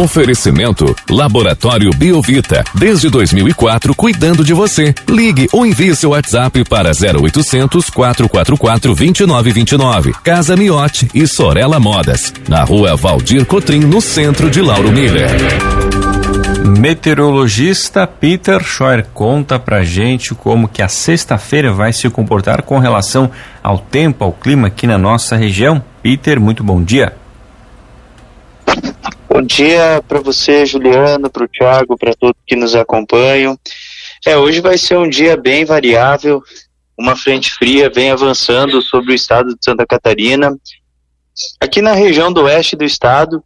Oferecimento Laboratório Biovita. Desde 2004, cuidando de você. Ligue ou envie seu WhatsApp para 0800 444 2929. Casa Miote e Sorella Modas. Na rua Valdir Cotrim, no centro de Lauro Miller. Meteorologista Peter Scheuer conta pra gente como que a sexta-feira vai se comportar com relação ao tempo, ao clima aqui na nossa região. Peter, muito bom dia. Bom dia para você, Juliano, para o Thiago, para todos que nos acompanham. É, hoje vai ser um dia bem variável. Uma frente fria vem avançando sobre o estado de Santa Catarina. Aqui na região do oeste do estado,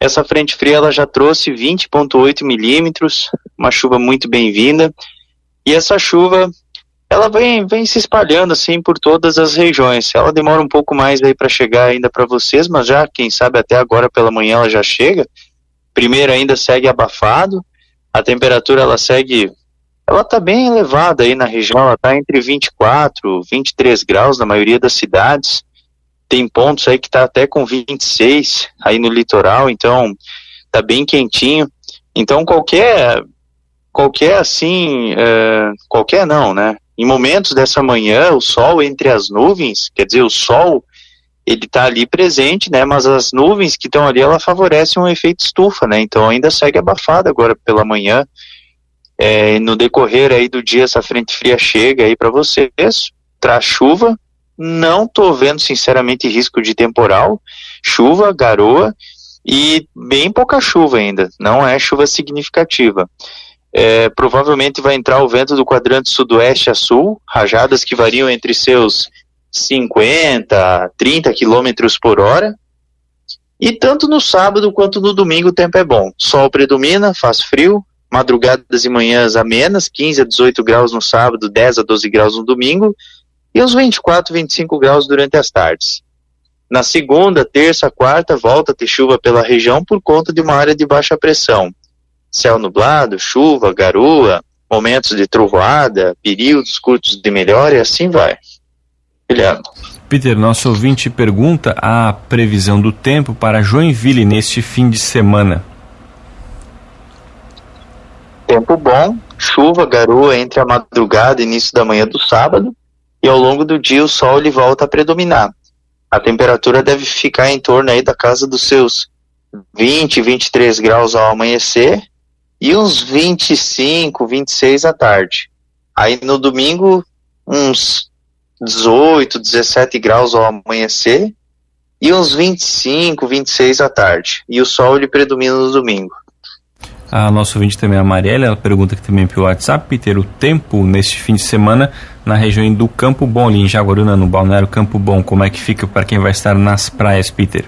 essa frente fria ela já trouxe 20,8 milímetros, uma chuva muito bem-vinda. E essa chuva ela vem, vem se espalhando assim por todas as regiões. Ela demora um pouco mais aí para chegar ainda para vocês, mas já, quem sabe até agora pela manhã ela já chega. Primeiro ainda segue abafado, a temperatura ela segue, ela está bem elevada aí na região, ela está entre 24, 23 graus na maioria das cidades. Tem pontos aí que está até com 26 aí no litoral, então tá bem quentinho. Então qualquer qualquer assim, é, qualquer não, né? Em momentos dessa manhã, o sol entre as nuvens, quer dizer, o sol ele está ali presente, né? Mas as nuvens que estão ali, ela favorecem um efeito estufa, né? Então ainda segue abafada agora pela manhã. É, no decorrer aí do dia, essa frente fria chega aí para vocês, traz chuva. Não tô vendo, sinceramente, risco de temporal, chuva, garoa e bem pouca chuva ainda. Não é chuva significativa. É, provavelmente vai entrar o vento do quadrante sudoeste a sul, rajadas que variam entre seus 50, 30 quilômetros por hora. E tanto no sábado quanto no domingo o tempo é bom. Sol predomina, faz frio, madrugadas e manhãs amenas, 15 a 18 graus no sábado, 10 a 12 graus no domingo, e uns 24, 25 graus durante as tardes. Na segunda, terça, quarta, volta a ter chuva pela região por conta de uma área de baixa pressão céu nublado, chuva, garoa, momentos de trovoada, períodos curtos de melhora e assim vai. Guilherme. Peter, nosso ouvinte pergunta a previsão do tempo para Joinville neste fim de semana. Tempo bom, chuva, garoa entre a madrugada e início da manhã do sábado, e ao longo do dia o sol ele volta a predominar. A temperatura deve ficar em torno aí da casa dos seus 20, 23 graus ao amanhecer e uns 25, 26 à tarde. Aí no domingo, uns 18, 17 graus ao amanhecer e uns 25, 26 à tarde. E o sol ele predomina no domingo. A nossa ouvinte também, a Mariela, ela pergunta aqui também pelo WhatsApp, Peter, o tempo neste fim de semana na região do Campo Bom, ali em Jaguaruna, no Balneário Campo Bom, como é que fica para quem vai estar nas praias, Peter?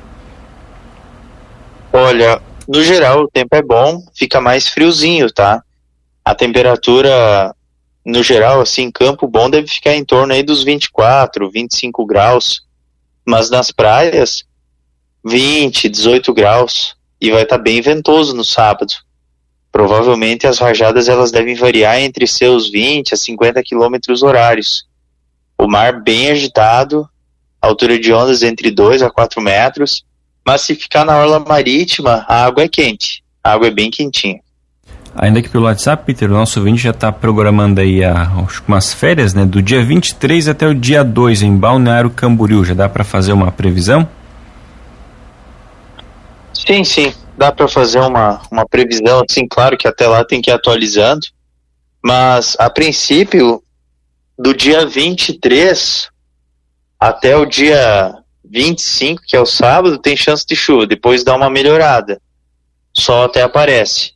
Olha, no geral, o tempo é bom, fica mais friozinho, tá? A temperatura, no geral, assim, campo bom deve ficar em torno aí dos 24, 25 graus. Mas nas praias, 20, 18 graus. E vai estar tá bem ventoso no sábado. Provavelmente as rajadas elas devem variar entre seus 20 a 50 quilômetros horários. O mar bem agitado, altura de ondas entre 2 a 4 metros mas se ficar na orla marítima, a água é quente. A água é bem quentinha. Ainda que pelo WhatsApp, Peter, o nosso ouvinte já está programando aí a, umas férias, né? Do dia 23 até o dia 2 em Balneário Camboriú. Já dá para fazer uma previsão? Sim, sim. Dá para fazer uma, uma previsão, assim, claro que até lá tem que ir atualizando. Mas, a princípio, do dia 23 até o dia 25, que é o sábado, tem chance de chuva, depois dá uma melhorada. Sol até aparece.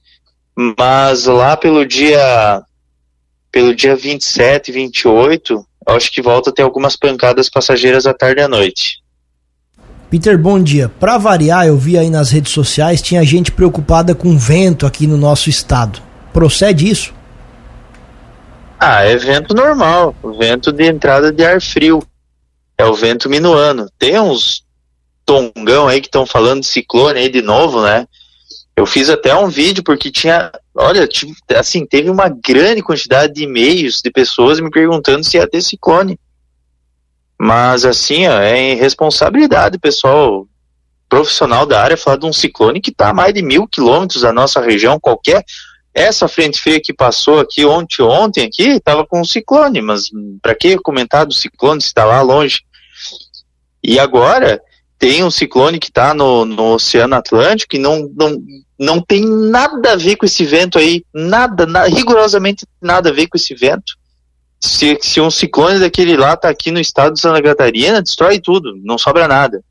Mas lá pelo dia pelo dia 27 e 28, acho que volta a ter algumas pancadas passageiras à tarde e à noite. Peter, bom dia. Para variar, eu vi aí nas redes sociais, tinha gente preocupada com vento aqui no nosso estado. Procede isso? Ah, é vento normal, vento de entrada de ar frio é o vento minuano. Tem uns tongão aí que estão falando de ciclone aí de novo, né? Eu fiz até um vídeo porque tinha, olha, assim, teve uma grande quantidade de e-mails de pessoas me perguntando se ia ter ciclone. Mas assim, ó, é irresponsabilidade, pessoal. profissional da área falar de um ciclone que está a mais de mil quilômetros da nossa região, qualquer essa frente fria que passou aqui ontem, ontem aqui, estava com um ciclone, mas para que comentar do ciclone se está lá longe? E agora tem um ciclone que está no, no Oceano Atlântico e não, não, não tem nada a ver com esse vento aí, nada, nada rigorosamente nada a ver com esse vento. Se, se um ciclone daquele lá está aqui no estado de Santa Catarina, destrói tudo, não sobra nada.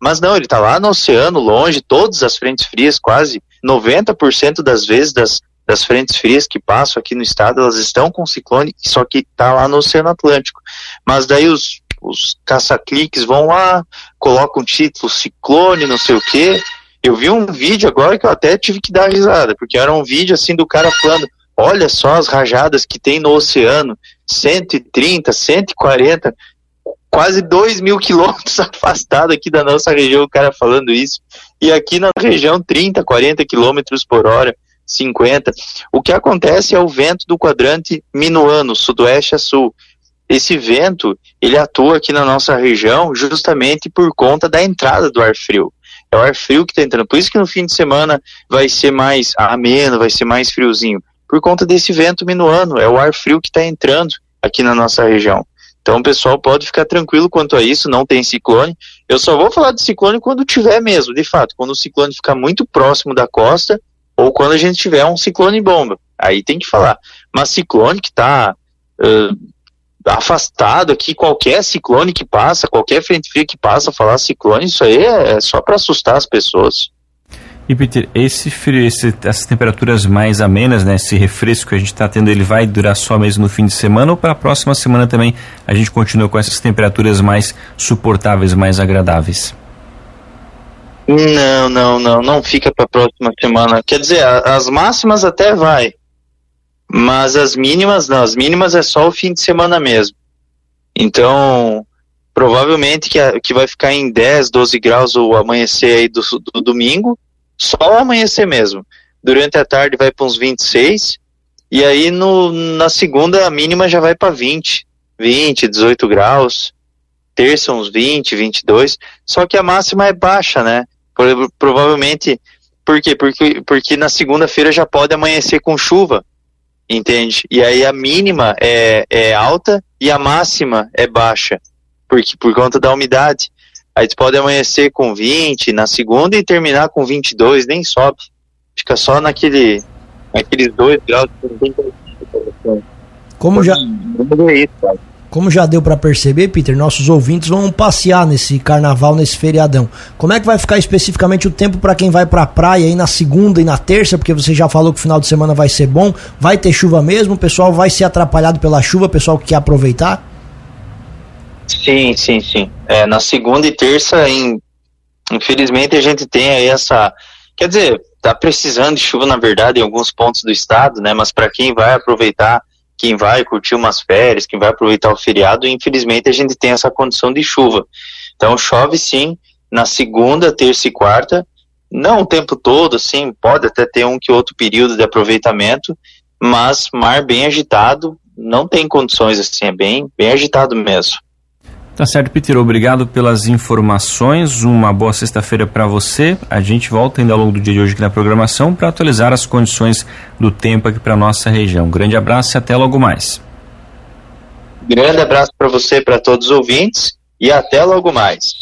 Mas não, ele está lá no oceano, longe, todas as frentes frias, quase 90% das vezes das, das frentes frias que passam aqui no estado, elas estão com ciclone, só que está lá no Oceano Atlântico. Mas daí os, os caça-cliques vão lá, colocam um título ciclone, não sei o quê. Eu vi um vídeo agora que eu até tive que dar risada, porque era um vídeo assim do cara falando, olha só as rajadas que tem no oceano, 130, 140, quase 2 mil quilômetros afastado aqui da nossa região, o cara falando isso. E aqui na região 30, 40 quilômetros por hora. 50. O que acontece é o vento do quadrante minuano, sudoeste a sul. Esse vento, ele atua aqui na nossa região justamente por conta da entrada do ar frio. É o ar frio que está entrando. Por isso que no fim de semana vai ser mais ameno, vai ser mais friozinho. Por conta desse vento minuano. É o ar frio que está entrando aqui na nossa região. Então pessoal pode ficar tranquilo quanto a isso, não tem ciclone. Eu só vou falar de ciclone quando tiver mesmo, de fato. Quando o ciclone ficar muito próximo da costa, ou quando a gente tiver um ciclone bomba. Aí tem que falar. Mas ciclone que está uh, afastado aqui, qualquer ciclone que passa, qualquer frente fria que passa, falar ciclone, isso aí é, é só para assustar as pessoas. E Peter, esse frio, esse, essas temperaturas mais amenas, né, esse refresco que a gente está tendo, ele vai durar só mesmo no fim de semana ou para a próxima semana também a gente continua com essas temperaturas mais suportáveis, mais agradáveis? Não, não, não, não fica para a próxima semana. Quer dizer, as máximas até vai, mas as mínimas não. As mínimas é só o fim de semana mesmo. Então, provavelmente que, que vai ficar em 10, 12 graus o amanhecer aí do, do domingo, só o amanhecer mesmo. Durante a tarde vai para uns 26, e aí no, na segunda a mínima já vai para 20, 20, 18 graus. Terça uns 20, 22, só que a máxima é baixa, né? Provavelmente, por quê? Porque, porque na segunda-feira já pode amanhecer com chuva, entende? E aí a mínima é, é alta e a máxima é baixa, porque, por conta da umidade. Aí tu pode amanhecer com 20 na segunda e terminar com 22, nem sobe. Fica só naquele, naqueles 2 graus. Como já. É isso, cara. Como já deu para perceber, Peter, nossos ouvintes vão passear nesse carnaval, nesse feriadão. Como é que vai ficar especificamente o tempo para quem vai para a praia aí na segunda e na terça? Porque você já falou que o final de semana vai ser bom. Vai ter chuva mesmo? O pessoal vai ser atrapalhado pela chuva? O pessoal que quer aproveitar? Sim, sim, sim. É, na segunda e terça, em... infelizmente, a gente tem aí essa. Quer dizer, tá precisando de chuva, na verdade, em alguns pontos do estado, né? Mas para quem vai aproveitar quem vai curtir umas férias, quem vai aproveitar o feriado, infelizmente a gente tem essa condição de chuva. Então chove sim na segunda, terça e quarta, não o tempo todo, assim, pode até ter um que outro período de aproveitamento, mas mar bem agitado, não tem condições assim, é bem, bem agitado mesmo. Tá certo, Peter. Obrigado pelas informações. Uma boa sexta-feira para você. A gente volta ainda ao longo do dia de hoje aqui na programação para atualizar as condições do tempo aqui para nossa região. Grande abraço e até logo mais. Grande abraço para você, para todos os ouvintes e até logo mais.